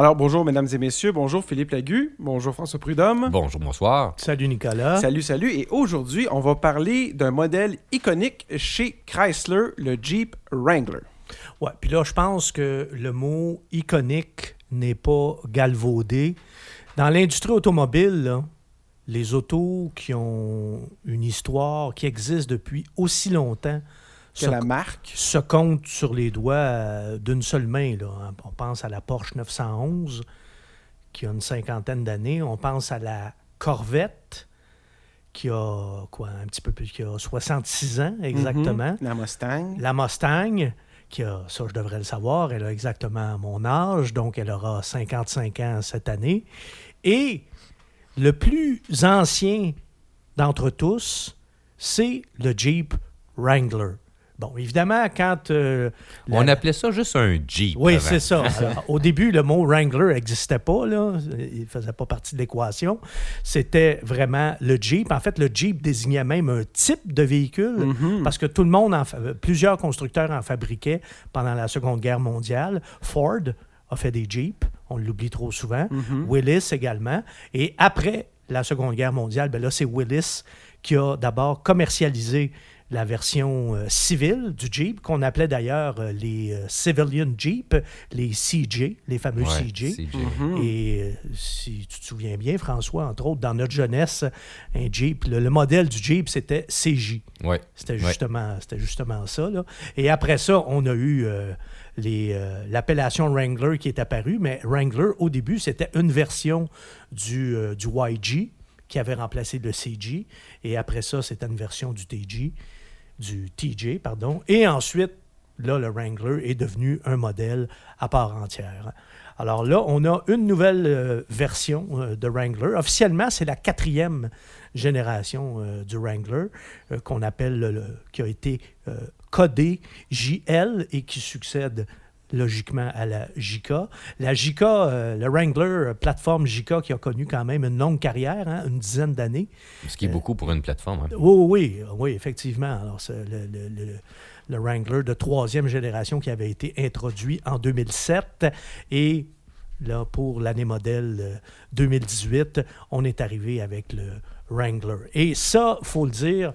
Alors, bonjour, mesdames et messieurs. Bonjour, Philippe Lagu. Bonjour, François Prudhomme. Bonjour, bonsoir. Salut, Nicolas. Salut, salut. Et aujourd'hui, on va parler d'un modèle iconique chez Chrysler, le Jeep Wrangler. Ouais, puis là, je pense que le mot iconique n'est pas galvaudé. Dans l'industrie automobile, là, les autos qui ont une histoire, qui existent depuis aussi longtemps, Que la marque. se comptent sur les doigts euh, d'une seule main. Là. On pense à la Porsche 911, qui a une cinquantaine d'années. On pense à la Corvette, qui a quoi, un petit peu plus, qui a 66 ans exactement. Mhm. La Mustang. La Mustang, qui a, ça je devrais le savoir, elle a exactement mon âge, donc elle aura 55 ans cette année. Et le plus ancien d'entre tous, c'est le Jeep Wrangler. Bon, évidemment, quand... euh, la- On appelait ça juste un Jeep. oui, c'est ça. Alors, au début, le mot Wrangler n'existait pas. Là. Il ne faisait pas partie de l'équation. C'était vraiment le Jeep. En fait, le Jeep désignait même un type de véhicule Mhm. parce que tout le monde, en fa- plusieurs constructeurs en fabriquaient pendant la Seconde Guerre mondiale. Ford a fait des Jeeps. On l'oublie trop souvent. Mhm. Willis également. Et après la Seconde Guerre mondiale, ben là, c'est Willis qui a d'abord commercialisé la version euh, civile du Jeep, qu'on appelait d'ailleurs euh, les euh, Civilian Jeep, les CJ, les fameux Ouais, CJ. CJ. Mhm. Et euh, si tu te souviens bien, François, entre autres, dans notre jeunesse, un Jeep, le, le modèle du Jeep, c'était CJ. Ouais. C'était justement, c'était justement ça. là. Et après ça, on a eu euh, les, euh, l'appellation Wrangler qui est apparue, mais Wrangler, au début, c'était une version du, euh, du YG qui avait remplacé le CG. Et après ça, c'était une version du TG, du TJ, pardon. Et ensuite, là, le Wrangler est devenu un modèle à part entière. Alors là, on a une nouvelle euh, version euh, de Wrangler. Officiellement, c'est la quatrième génération euh, du Wrangler qu'on appelle, le- qui a été codé JL et qui succède logiquement à la JK. La JK, euh, le Wrangler euh, plateforme JK qui a connu quand même une longue carrière, hein, une dizaine d'années. Ce qui est beaucoup pour une plateforme. hein. Oui, oui, oui, effectivement. Alors, c'est le, le- le- le Wrangler de troisième génération qui avait été introduit en 2007 et là, pour l'année modèle euh, 2018, on est arrivé avec le Wrangler. Et ça, faut le dire,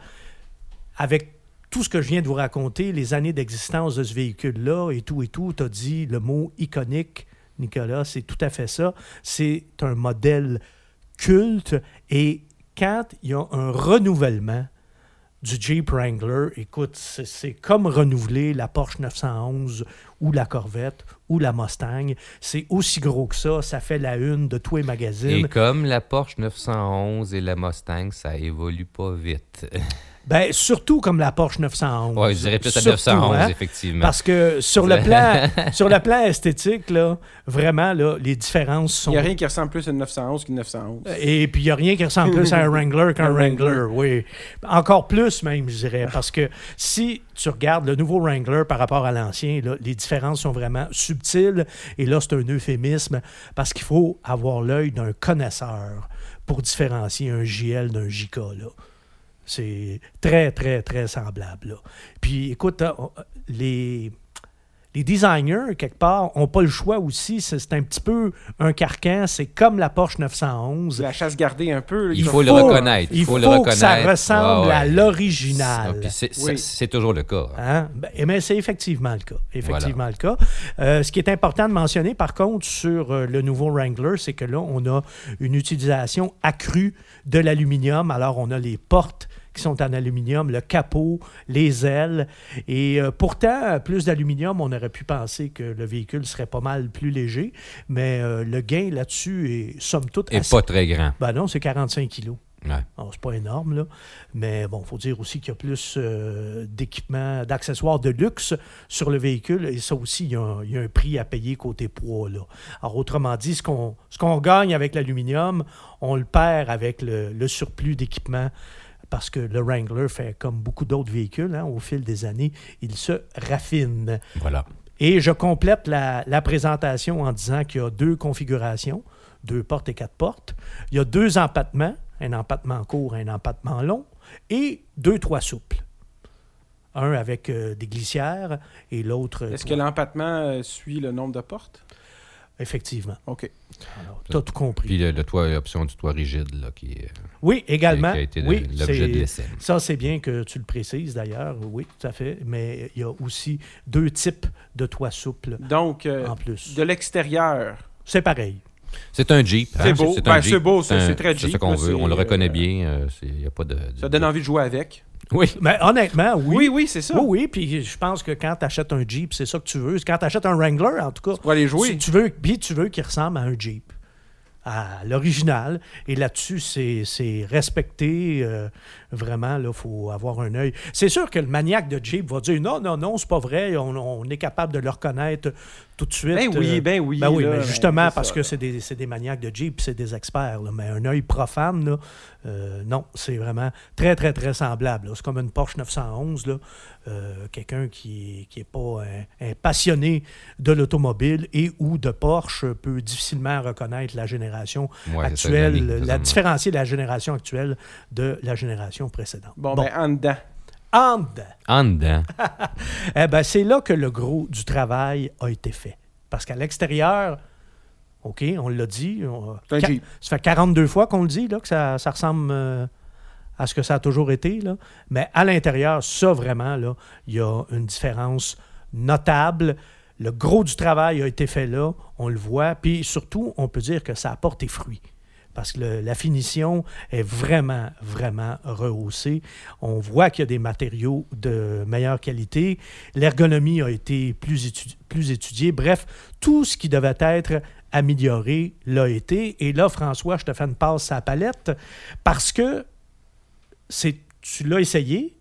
avec tout ce que je viens de vous raconter, les années d'existence de ce véhicule-là et tout et tout, tu as dit le mot iconique, Nicolas, c'est tout à fait ça. C'est un modèle culte et quand il y a un renouvellement du Jeep Wrangler, écoute, c'est comme renouveler la Porsche 911 ou la Corvette ou la Mustang. C'est aussi gros que ça. Ça fait la une de tous les Et magazines. comme la Porsche 911 et la Mustang, ça évolue pas vite. Ben, surtout comme la Porsche 911. Ouais, je dirais plus à Surtout, 911, hein? effectivement. Parce que sur le plan, sur le plan esthétique, là, vraiment, là, les différences sont. Il n'y a rien qui ressemble plus à une 911 qu'une 911. Et puis, il n'y a rien qui ressemble plus à un Wrangler qu'un Un Wrangler, oui. Encore plus, même, je dirais. Parce que si tu regardes le nouveau Wrangler par rapport à l'ancien, là, les différences sont vraiment subtiles. Et là, c'est un euphémisme parce qu'il faut avoir l'œil d'un connaisseur pour différencier un JL d'un JK, là. C'est très, très, très semblable. là. Puis, écoute, hein, on- les, les designers, quelque part, n'ont pas le choix aussi. C'est un petit peu un carcan. C'est comme la Porsche 911. La chasse gardée un peu. Il faut le reconnaître. Il faut faut, le que ça reconnaître. ressemble Ouais, à l'original. Ah, c'est- Oui. toujours le cas. hein. Hein? Ben, eh bien, c'est effectivement le cas. Effectivement le cas. Euh, ce qui est important de mentionner, par contre, sur euh, le nouveau Wrangler, c'est que là, on a une utilisation accrue de l'aluminium. Alors, on a les portes qui sont en aluminium, le capot, les ailes. Et euh, pourtant, plus d'aluminium, on aurait pu penser que le véhicule serait pas mal plus léger, mais euh, le gain là-dessus est, somme toute, Et assez... pas très grand. Ben non, c'est 45 kilos. Ouais. C'est pas énorme, là. Mais bon, il faut dire aussi qu'il y a plus euh, d'équipements, d'accessoires de luxe sur le véhicule. Et ça aussi, il y, a un, il y a un prix à payer côté poids, là. Alors, autrement dit, ce qu'on ce qu'on gagne avec l'aluminium, on le perd avec le, le surplus d'équipement. Parce que le Wrangler fait comme beaucoup d'autres véhicules, hein, au fil des années, il se raffine. Voilà. Et je complète la, la présentation en disant qu'il y a deux configurations, deux portes et quatre portes. Il y a deux empattements, un empattement court et un empattement long, et deux toits souples. Un avec euh, des glissières et l'autre... Est-ce que l'empattement euh, suit le nombre de portes? Effectivement. OK. Alors, tu as tout compris. Puis le, le toit, l'option du toit rigide, là, qui, est- oui, qui également. a été oui, l'objet c'est- de l'essai. Ça, c'est bien que tu le précises d'ailleurs. Oui, tout à fait. Mais il y a aussi deux types de toits souples Donc, euh, en plus. de l'extérieur, C'est pareil. C'est un Jeep. hein, C'est beau. un Ben, Jeep. c'est beau, c'est- c'est très C'est Jeep, ça qu'on là, veut. On le c'est, reconnaît euh, bien. Il n'y a pas de, de- ça donne envie de jouer avec. Oui. Mais honnêtement, oui. Oui, oui, c'est ça. Oui, oui, puis je pense que quand tu achètes un Jeep, c'est ça que tu veux. Quand tu achètes un Wrangler, en tout cas, Pour aller jouer. tu, tu veux, puis tu veux qu'il ressemble à un Jeep, à l'original. Et là-dessus, c'est c'est respecté. euh, vraiment, il faut avoir un œil. C'est sûr que le maniaque de Jeep va dire non, non, non, c'est pas vrai. On, on est capable de le reconnaître tout de suite. Ben oui, Euh, ben oui. ben oui, là, mais ben, justement, parce ça, que c'est des, c'est des maniaques de Jeep, c'est des experts. là. mais un œil profane, là, euh, non, c'est vraiment très, très, très semblable. C'est comme une Porsche 911. là. Euh, Quelqu'un qui n'est pas un, un passionné de l'automobile et ou de Porsche peut difficilement reconnaître la génération Ouais, actuelle, la, différencier la génération actuelle de la génération précédente. Bon, ben, en dedans. En dedans. En dedans. Eh ben, c'est là que le gros du travail a été fait. Parce qu'à l'extérieur, OK, on l'a dit, on- C'est un Qua- Jeep. ça fait 42 fois qu'on le dit, là, que ça, ça ressemble euh, à ce que ça a toujours été. Là. Mais à l'intérieur, ça, vraiment, là, il y a une différence notable. Le gros du travail a été fait là, on le voit. Puis surtout, on peut dire que ça a porté fruit. Parce que la finition est vraiment, vraiment rehaussée. On voit qu'il y a des matériaux de meilleure qualité. L'ergonomie a été plus, plus étudiée. Bref, tout ce qui devait être amélioré l'a été. Et là, François, je te fais une passe à palette parce que tu l'as essayé,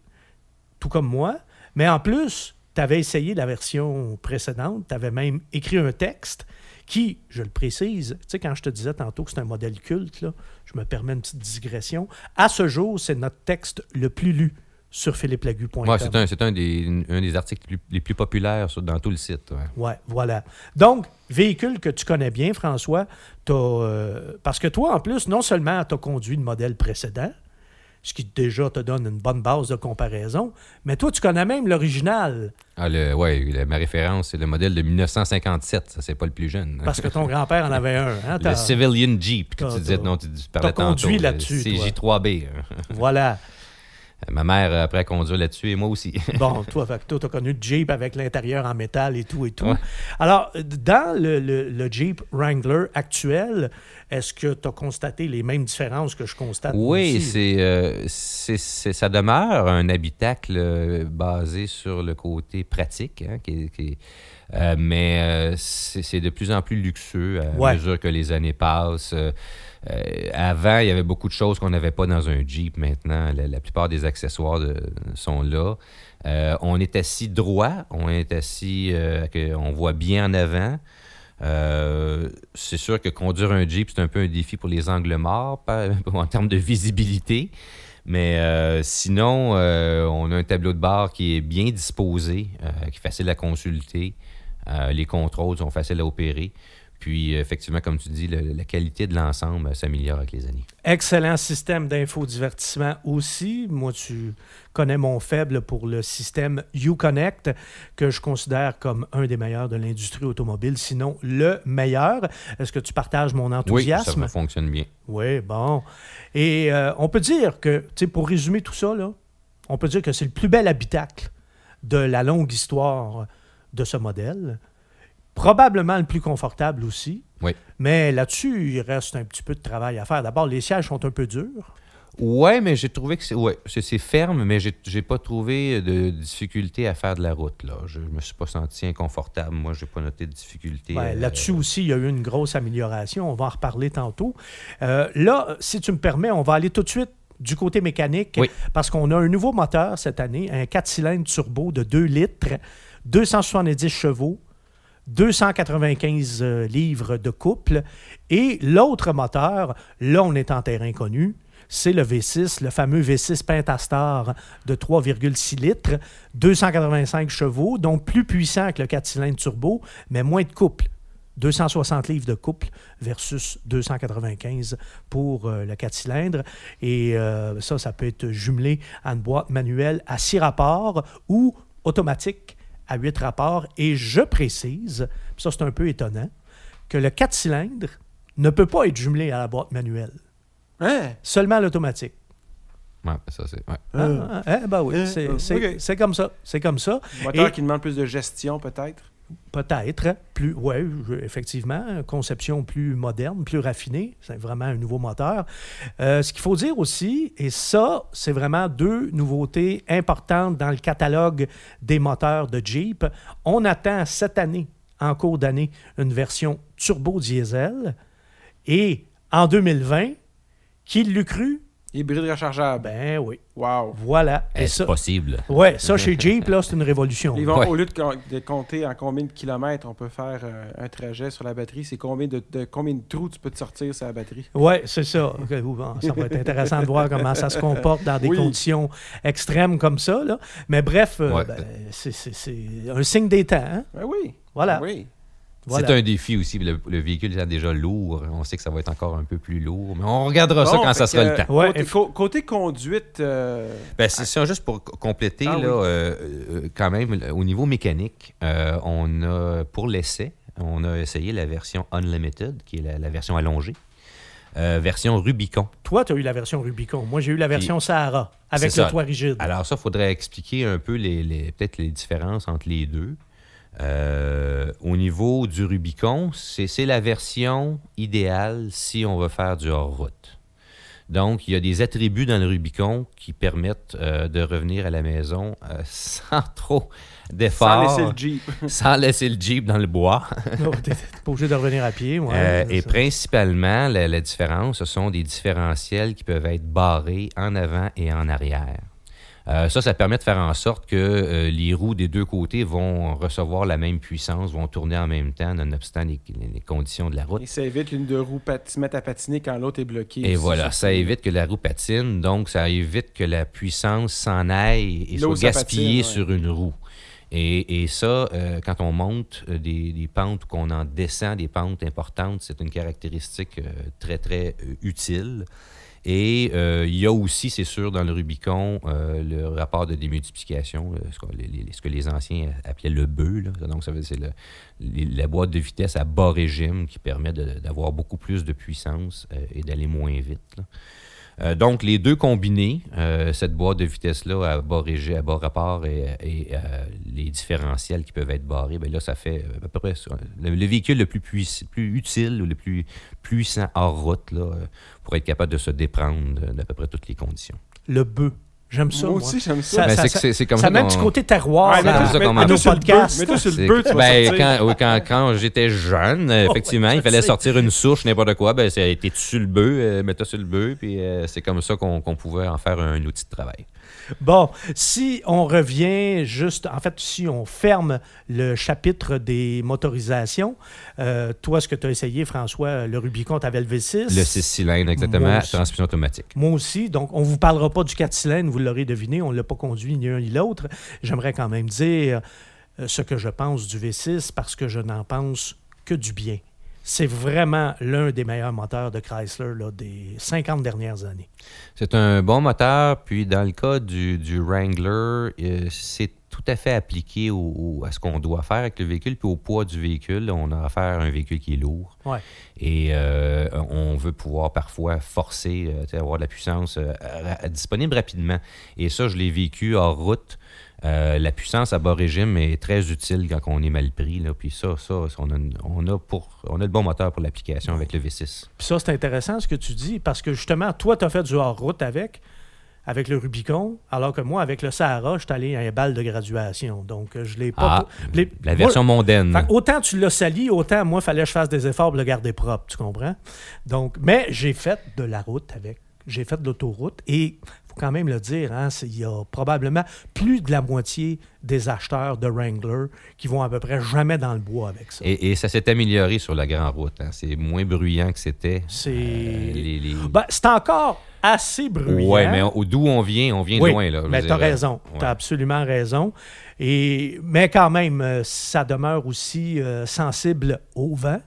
tout comme moi, mais en plus, tu avais essayé la version précédente, tu avais même écrit un texte qui, je le précise, tu sais, quand je te disais tantôt que c'est un modèle culte, là, je me permets une petite digression, à ce jour, c'est notre texte le plus lu sur philippelagu.com. Ouais, c'est un, un des, un des articles les plus, les plus populaires sur- dans tout le site. ouais. Ouais, voilà. Donc, véhicule que tu connais bien, François, t'as, euh, parce que toi, en plus, non seulement tu as conduit le modèle précédent, ce qui déjà te donne une bonne base de comparaison, mais toi, tu connais même l'original, Ah, le, ouais, le- ma référence, c'est le modèle de 1957. Ça, c'est pas le plus jeune. parce que ton grand-père en avait un. hein, le Civilian Jeep que tu disais, non, tu, parlais conduit tantôt, le là-dessus, toi. CJ3B. hein. Voilà. Ma mère, euh, après, a conduit là-dessus et moi aussi. Bon, toi, tu as connu le Jeep avec l'intérieur en métal et tout et tout. Ouais. Alors, dans le, le- le Jeep Wrangler actuel, est-ce que tu as constaté les mêmes différences que je constate Oui, c'est, euh, c'est- c'est- ça demeure un habitacle euh, basé sur le côté pratique, hein, qui qui euh, mais euh, c'est c'est de plus en plus luxueux à Ouais. mesure que les années passent. Euh, avant, il y avait beaucoup de choses qu'on n'avait pas dans un Jeep. Maintenant, la, plupart des accessoires sont là. Euh, on est assis droit, on est assis, euh, on voit bien en avant. C'est sûr que conduire un Jeep, c'est un peu un défi pour les angles morts en termes de visibilité. Mais sinon, on a un tableau de bord qui est bien disposé, qui est facile à consulter. Les contrôles sont faciles à opérer. Puis, euh, effectivement, comme tu dis, le- la qualité de l'ensemble euh, s'améliore avec les années. Excellent système d'infodivertissement aussi. Moi, tu connais mon faible pour le système Uconnect, que je considère comme un des meilleurs de l'industrie automobile, sinon le meilleur. Est-ce que tu partages mon Oui, enthousiasme? ça fonctionne bien. Oui, bon. Et euh, on peut dire que, tu sais, pour résumer tout ça, là, on peut dire que c'est le plus bel habitacle de la longue histoire de ce modèle. Probablement le plus confortable aussi. Oui. Mais là-dessus, il reste un petit peu de travail à faire. D'abord, les sièges sont un peu durs. Ouais, mais j'ai trouvé que c'est ouais, ferme, mais j'ai pas trouvé de difficulté à faire de la route. Là. Je me suis pas senti inconfortable. Moi, j'ai pas noté de difficulté. Ouais, euh, Là-dessus aussi, il y a eu une grosse amélioration. On va en reparler tantôt. Euh, là, si tu me permets, on va aller tout de suite du côté mécanique Oui. parce qu'on a un nouveau moteur cette année, un 4 cylindres turbo de 2 litres, 270 chevaux, 295 euh, livres de couple. Et l'autre moteur, là, on est en terrain connu. C'est le V6, le fameux V6 Pentastar de 3,6 litres, 285 chevaux, donc plus puissant que le 4 cylindres turbo, mais moins de couple. 260 livres de couple versus 295 pour euh, le 4 cylindres. Et euh, ça, ça peut être jumelé à une boîte manuelle à 6 rapports ou automatique à 8 rapports. Et je précise, puis ça c'est un peu étonnant, que le 4 cylindres ne peut pas être jumelé à la boîte manuelle, Hein? seulement à l'automatique. Ouais, ça, c'est. ouais. Euh, Ah, ah, eh ben oui, euh, c'est euh, c'est- ok. c'est comme ça. C'est comme ça. Moteur Et- qui demande plus de gestion, peut-être? Peut-être. Plus, ouais, effectivement, conception plus moderne, plus raffinée. C'est vraiment un nouveau moteur. Euh, ce qu'il faut dire aussi, et ça, c'est vraiment deux nouveautés importantes dans le catalogue des moteurs de Jeep. On attend cette année, en cours d'année, une version turbo diesel. Et en 2020, qui l'eût cru? Hybride rechargeable. Ben oui. Wow. Voilà. Et Est-ce ça, possible? ouais, ça chez Jeep, là, c'est une révolution. Ils vont, Ouais. Au lieu de, com- de compter en combien de kilomètres on peut faire euh, un trajet sur la batterie, c'est combien de, de- combien de trous tu peux te sortir sur la batterie? Oui, c'est ça. Ok, bon, ça va être intéressant de voir comment ça se comporte dans des Oui. conditions extrêmes comme ça. Là. Mais bref, euh, Ouais. ben, c'est- c'est c'est un signe des temps. hein. Ben oui. Voilà. Oui. Voilà. C'est un défi aussi. Le, le véhicule est déjà lourd. On sait que ça va être encore un peu plus lourd. Mais on regardera ça quand ça sera que, le temps. Ouais, côté, côté conduite, euh, Ben, c'est ça, juste pour compléter, Ah là, oui. euh, euh, quand même, au niveau mécanique, euh, on a, pour l'essai, on a essayé la version Unlimited, qui est la, la version allongée, euh, version Rubicon. Toi, tu as eu la version Rubicon. Moi, j'ai eu la version Sahara avec le ça. toit rigide. Alors ça, il faudrait expliquer un peu les, les- peut-être les différences entre les deux. Euh, au niveau du Rubicon, c'est la version idéale si on veut faire du hors-route. Donc, il y a des attributs dans le Rubicon qui permettent euh, de revenir à la maison euh, sans trop sans d'efforts, laisser le Jeep. sans laisser le Jeep dans le bois. T'es pas obligé de revenir à pied. ouais, Euh, et ça. principalement, la, la différence, ce sont des différentiels qui peuvent être barrés en avant et en arrière. Euh, ça, ça permet de faire en sorte que euh, les roues des deux côtés vont recevoir la même puissance, vont tourner en même temps, nonobstant les, les conditions de la route. Et ça évite qu'une de roues se mette à patiner quand l'autre est bloquée. Et aussi, voilà, ça évite que la roue patine, donc ça évite que la puissance s'en aille et soit gaspillée patine, ouais. sur une roue. Et, et ça, euh, quand on monte des, des pentes ou qu'on en descend des pentes importantes, c'est une caractéristique très, très utile. Et euh, il y a aussi, c'est sûr, dans le Rubicon, euh, le rapport de démultiplication, euh, ce, que les, anciens appelaient le bœuf. Donc, ça veut dire le- la boîte de vitesse à bas régime qui permet d'avoir beaucoup plus de puissance et d'aller moins vite. Euh, donc, les deux combinés, euh, cette boîte de vitesse-là à bas régime, à bas rapport et, euh, les différentiels qui peuvent être barrés, ben là, ça fait à peu près. Le, le véhicule le plus, plus utile ou le plus puissant hors route pour être capable de se déprendre d'à peu près toutes les conditions. Le bœuf. J'aime ça. Moi aussi, j'aime Ça- ça. Ben, ça- c'est comme ça ça qu'on- petit côté terroir Ouais, ça mets-toi nos sur le bœuf, podcasts. mets-toi sur le C'est- bœuf, tu vas ben, quand, oui, quand, quand j'étais jeune, Oh, effectivement, ouais, il fallait sais. sortir une souche, n'importe quoi. Ben, été sur le bœuf, euh, mets-toi sur le bœuf, puis euh, c'est comme ça qu'on qu'on pouvait en faire un outil de travail. Bon, si on revient juste, en fait, si on ferme le chapitre des motorisations, euh, toi, ce que tu as essayé, François, le Rubicon, tu avais le V6. Le 6 cylindres, exactement, transmission automatique. Moi aussi. Donc, on ne vous parlera pas du 4 cylindres, vous l'aurez deviné, on ne l'a pas conduit ni un ni l'autre. J'aimerais quand même dire euh, ce que je pense du V6 parce que je n'en pense que du bien. C'est vraiment l'un des meilleurs moteurs de Chrysler là, des 50 dernières années. C'est un bon moteur, puis dans le cas du, du Wrangler, euh, c'est tout à fait appliqué au- au- à ce qu'on doit faire avec le véhicule, puis au poids du véhicule. On a affaire à un véhicule qui est lourd. Ouais. Et euh, on veut pouvoir parfois forcer, euh, avoir de la puissance euh, disponible rapidement. Et ça, je l'ai vécu hors route. Euh, la puissance à bas régime est très utile quand on est mal pris. Là. Puis ça, ça, on a, on, a pour, on a le bon moteur pour l'application avec le V6. Puis ça, c'est intéressant ce que tu dis, parce que justement, toi, tu as fait du hors-route avec, avec le Rubicon, alors que moi, avec le Sahara, je suis allé à un bal de graduation. Donc, euh, je l'ai pas. Ah, l'ai- la moi, version mondaine. fait autant tu l'as sali, autant moi, il fallait que je fasse des efforts pour le garder propre, tu comprends? Donc, mais j'ai fait de la route avec. J'ai fait de l'autoroute et faut quand même le dire, hein, il y a probablement plus de la moitié des acheteurs de Wrangler qui vont à peu près jamais dans le bois avec ça. Et, et ça s'est amélioré sur la grande route. hein. C'est moins bruyant que c'était. C'est. Euh, les- Ben, encore assez bruyant. Ouais, mais d'où on vient, on vient Oui, loin. Là, mais tu as euh, raison. ouais. Tu as absolument raison. Et, mais quand même, euh, ça demeure aussi euh, sensible au vent.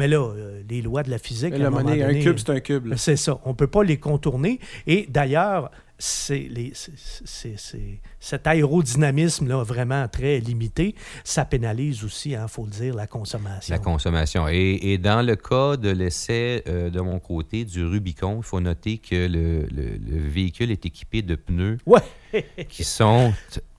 Mais là, euh, les lois de la physique. À la un moment monnaie, un donné, cube, c'est un cube. C'est ça. On ne peut pas les contourner. Et d'ailleurs, c'est les- c'est- cet aérodynamisme-là vraiment très limité, ça pénalise aussi, il faut le dire, la consommation. La consommation. Et, et dans le cas de l'essai euh, de mon côté du Rubicon, il faut noter que le, le- le véhicule est équipé de pneus Ouais. qui sont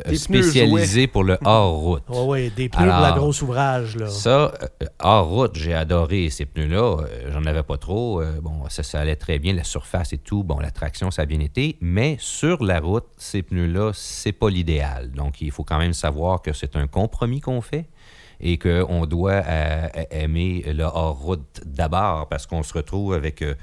euh, spécialisés pour le hors-route. Ouais, ouais, des pneus pour Alors, la grosse ouvrage. Là. Ça, euh, hors route, j'ai adoré ces pneus-là. J'en avais pas trop. Bon, ça, ça allait très bien, la surface et tout. Bon, la traction, ça a bien été. Mais sur la route, ces pneus-là, c'est pas l'idéal. Donc, il faut quand même savoir que c'est un compromis qu'on fait et qu'on doit euh, aimer le hors-route d'abord parce qu'on se retrouve avec euh,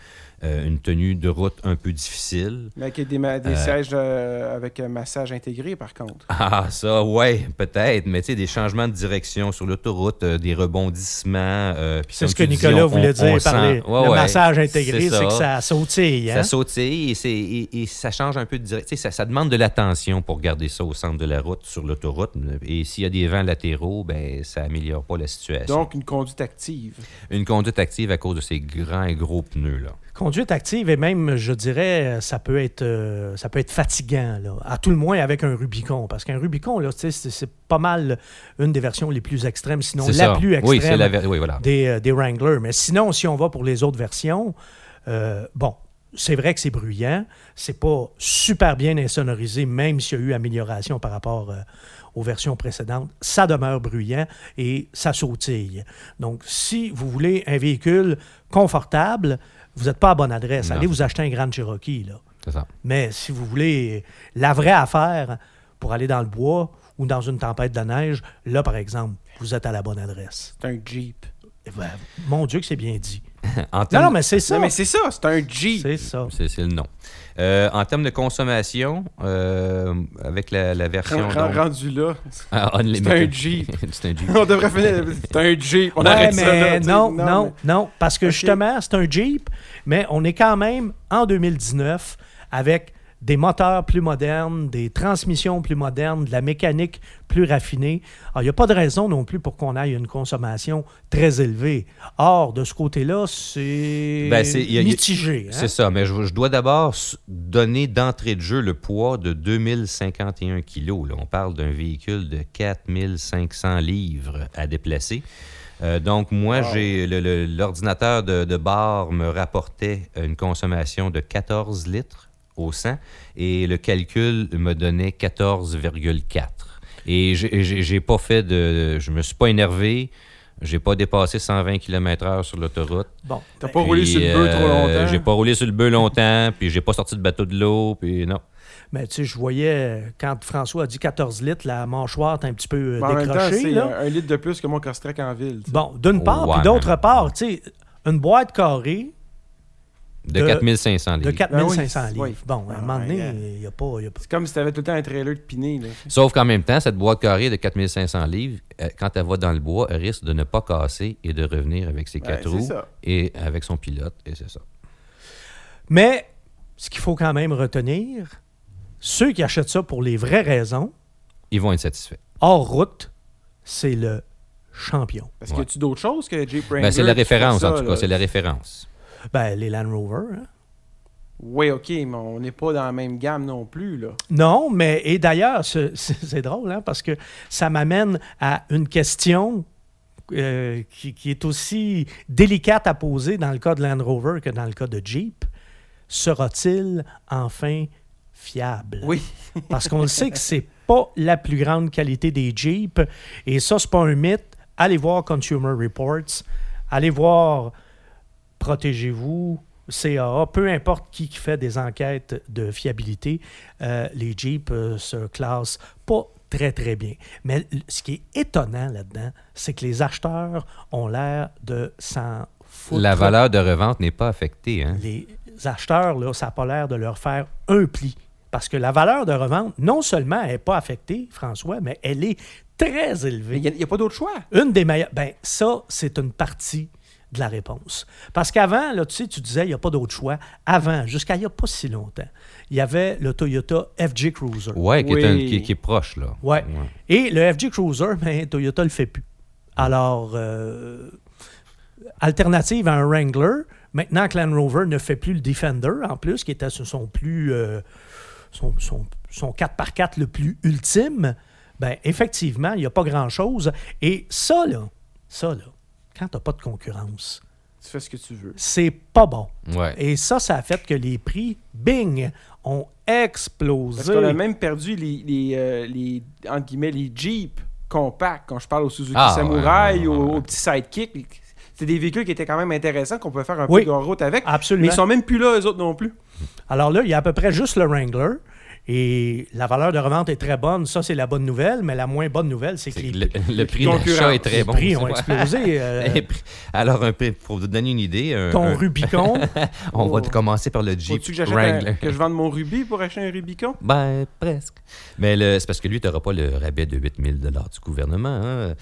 euh, une tenue de route un peu difficile. Mais avec des, ma- des Euh, sièges euh, avec un massage intégré, par contre. Ah, ça, ouais, peut-être. Mais tu sais, des changements de direction sur l'autoroute, euh, des rebondissements. euh, C'est ce que dis, Nicolas on- voulait on- dire on par sent- les- Ouais, le ouais, massage intégré, c'est que ça sautille. Hein? Ça sautille et, c'est- et- et ça change un peu de direction. Ça, ça demande de l'attention pour garder ça au centre de la route, sur l'autoroute. Et s'il y a des vents latéraux, ben, ça améliore pas la situation. Donc, une conduite active. Une conduite active à cause de ces grands et gros pneus. Conduite active et même, je dirais, ça peut être, euh, ça peut être fatigant, là, à tout le moins avec un Rubicon. Parce qu'un Rubicon, là, c'est c'est pas mal une des versions les plus extrêmes, sinon la ça. plus Oui, extrême la ver- oui, voilà. des, euh, des Wranglers. Mais sinon, si on va pour les autres versions, euh, bon, c'est vrai que c'est bruyant. C'est pas super bien insonorisé, même s'il y a eu amélioration par rapport euh, aux versions précédentes. Ça demeure bruyant et ça sautille. Donc, si vous voulez un véhicule confortable, vous n'êtes pas à bonne adresse. Non. Allez vous acheter un Grand Cherokee. Là. C'est ça. Mais si vous voulez la vraie affaire pour aller dans le bois ou dans une tempête de neige, là, par exemple, vous êtes à la bonne adresse. C'est un Jeep. Eh ben, mon Dieu que c'est bien dit. En Non, non, mais c'est ça. Non, mais c'est ça, c'est un Jeep. C'est ça. C'est c'est le nom. Euh, en termes de consommation, euh, avec la, la version. Ren- donc- rendu là. Ah, C'est un Jeep. c'est un Jeep. On devrait finir. C'est un Jeep. On Ouais, arrête mais ça. là, non, non, mais- non, parce que Ok. justement, c'est un Jeep, mais on est quand même en 2019 avec des moteurs plus modernes, des transmissions plus modernes, de la mécanique plus raffinée. Alors, il n'y a pas de raison non plus pour qu'on aille une consommation très élevée. Or, de ce côté-là, c'est Ben, mitigé. hein? C'est ça, mais je, je dois d'abord donner d'entrée de jeu le poids de 2051 kilos. Là. On parle d'un véhicule de 4500 livres à déplacer. Euh, donc, moi, Wow. j'ai l'ordinateur de, de bord me rapportait une consommation de 14 litres au 100 et le calcul me donnait 14,4. Et j'ai- pas fait de. Je me suis pas énervé. J'ai pas dépassé 120 km/h sur l'autoroute. Bon, T'as pas roulé sur le bœuf trop euh, longtemps? J'ai pas roulé sur le bœuf longtemps, puis j'ai pas sorti de bateau de l'eau, puis non. mais tu sais, je voyais, quand François a dit 14 litres, la mâchoire est un petit peu euh, même temps, décrochée. c'est un, un litre de plus que mon Crosstrek en ville. Bon, d'une part, Ouais, puis d'autre part, tu sais, une boîte carrée De, De- 4500 livres. de 4500 Ben oui, livres. oui. Bon, à un Ah, moment donné, ouais, il n'y a pas... il y a pas- C'est comme si t'avais tout le temps un trailer de piné. Là. Sauf qu'en même temps, cette boîte carrée de 4500 livres, euh, quand elle va dans le bois, elle risque de ne pas casser et de revenir avec ses Ouais, quatre roues ça. et avec son pilote, et c'est ça. Mais, ce qu'il faut quand même retenir, ceux qui achètent ça pour les vraies raisons, Ils vont être satisfaits. hors route, c'est le champion. Parce qu'il y a-tu d'autres choses que Jeep Wrangler Ben, c'est la référence, ça, en tout cas, c'est la référence. Ben, les Land Rover. hein. Oui, OK, mais on n'est pas dans la même gamme non plus. là. Non, mais et d'ailleurs, ce- c'est c'est drôle, hein, parce que ça m'amène à une question euh, qui, qui est aussi délicate à poser dans le cas de Land Rover que dans le cas de Jeep. Sera-t-il enfin fiable? Oui. Parce qu'on le sait que c'est pas la plus grande qualité des Jeeps. Et ça, c'est pas un mythe. Allez voir Consumer Reports. Allez voir Protégez-vous, CAA, peu importe qui, qui fait des enquêtes de fiabilité, euh, les Jeeps euh, se classent pas très, très bien. Mais ce qui est étonnant là-dedans, c'est que les acheteurs ont l'air de s'en foutre. La valeur de revente n'est pas affectée. Hein? Les acheteurs, là, ça n'a pas l'air de leur faire un pli. Parce que la valeur de revente, non seulement elle n'est pas affectée, François, mais elle est très élevée. il n'y a, pas d'autre choix. Une des meilleures. Ben, ça, c'est une partie de la réponse. Parce qu'avant, là, tu sais, tu disais, il n'y a pas d'autre choix. Avant, jusqu'à il n'y a pas si longtemps, il y avait le Toyota FJ Cruiser. Ouais, qui, est Oui. un- qui- qui est proche, là. Ouais. Et le FJ Cruiser, ben, Toyota le fait plus. Alors, euh, alternative à un Wrangler, maintenant que Land Rover ne fait plus le Defender, en plus, qui était sur son plus, euh, son, son, son 4x4 le plus ultime, ben effectivement, il n'y a pas grand-chose. Et ça, là, ça, là, quand tu n'as pas de concurrence, Tu fais ce que tu veux. c'est pas bon. Ouais. Et ça, ça a fait que les prix, bing, ont explosé. Parce qu'on a même perdu les, les, euh, les, entre guillemets, les Jeep compacts. Quand je parle au Suzuki Ah, Samurai, ouais, ouais, au, ouais. au petit Sidekick, c'est des véhicules qui étaient quand même intéressants, qu'on pouvait faire un Oui. peu de route avec. Absolument. Mais ils sont même plus là, eux autres non plus. Alors là, il y a à peu près juste le Wrangler. Et la valeur de revente est très bonne. Ça, c'est la bonne nouvelle. Mais la moins bonne nouvelle, c'est que les, le, le prix d'achat est très les bon. prix ont explosé. euh, Les prix- Alors, un pour vous donner une idée, un- ton un- Rubicon, on va Oh. commencer par le Jeep Faut-tu que j'achète un- Wrangler. que je vende mon Ruby pour acheter un Rubicon? Ben, presque. Mais le- c'est parce que lui, tu n'auras pas le rabais de 8000 du gouvernement. hein.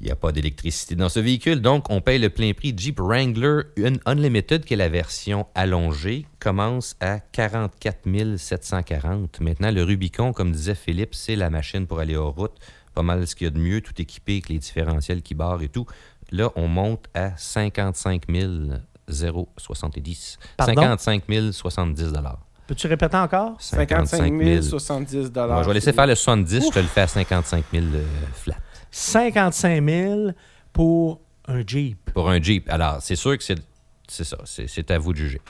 Il n'y a pas d'électricité dans ce véhicule. Donc, on paye le plein prix. Jeep Wrangler Un- Unlimited, qui est la version allongée, commence à 44 740. Maintenant, le Rubicon, comme disait Philippe, c'est la machine pour aller aux routes. Pas mal ce qu'il y a de mieux, tout équipé avec les différentiels qui barrent et tout. Là, on monte à 55 070. Pardon? 55 070 peux-tu répéter encore? 55 000, 70 Ouais, je vais laisser faire le 70, je te le fais à 55 000 euh, flat. 55 000 pour un Jeep. Pour un Jeep. Alors, c'est sûr que c'est c'est ça. C'est c'est à vous de juger.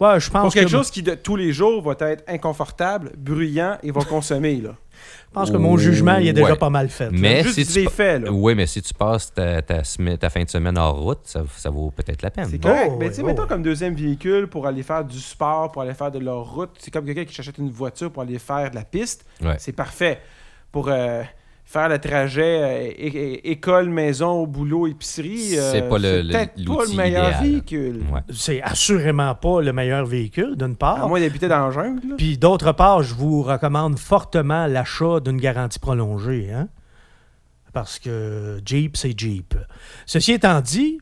Ouais, je pense Pour quelque que, chose qui, de tous les jours, va être inconfortable, bruyant et va consommer. Là. je pense que mon jugement il est déjà Ouais. pas mal fait. là. Mais Juste si tu, des faits, là. oui, mais si tu passes ta, ta, semaine- ta fin de semaine hors route, ça, ça vaut peut-être la peine. C'est correct. Oh, mais tu sais, oh, mettons ouais. comme deuxième véhicule pour aller faire du sport, pour aller faire de leur route. C'est comme quelqu'un qui s'achète une voiture pour aller faire de la piste. Ouais. C'est parfait. Pour euh, faire le trajet euh, é- é- école, maison, au boulot, épicerie, euh, C'est pas le- le- peut-être pas l'outil le meilleur idéal. véhicule. Ouais. C'est assurément pas le meilleur véhicule, d'une À part. moins d'habiter dans la jungle. Puis d'autre part, je vous recommande fortement l'achat d'une garantie prolongée. Hein? Parce que Jeep, c'est Jeep. Ceci étant dit,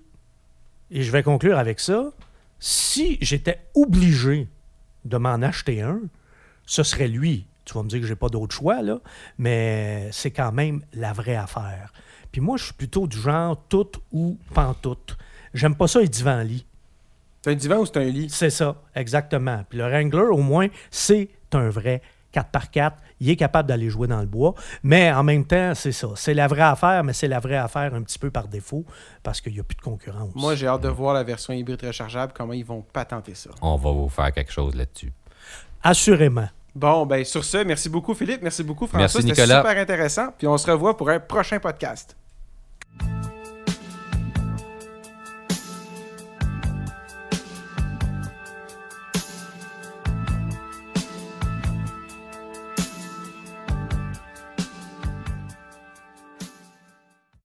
et je vais conclure avec ça, si j'étais obligé de m'en acheter un, ce serait lui. Tu vas me dire que j'ai pas d'autre choix, là, mais c'est quand même la vraie affaire. Puis moi, je suis plutôt du genre tout ou pantoute. J'aime pas ça les divans-lits. C'est un divan ou c'est un lit? C'est ça, exactement. Puis le Wrangler, au moins, c'est un vrai 4x4. Il est capable d'aller jouer dans le bois. Mais en même temps, c'est ça. C'est la vraie affaire, mais c'est la vraie affaire un petit peu par défaut parce qu'il n'y a plus de concurrence. Moi, j'ai hâte de voir la version hybride rechargeable, comment ils vont patenter ça. On va vous faire quelque chose là-dessus. Assurément. Bon, ben sur ce, merci beaucoup Philippe, merci beaucoup François, c'était super intéressant, puis on se revoit pour un prochain podcast.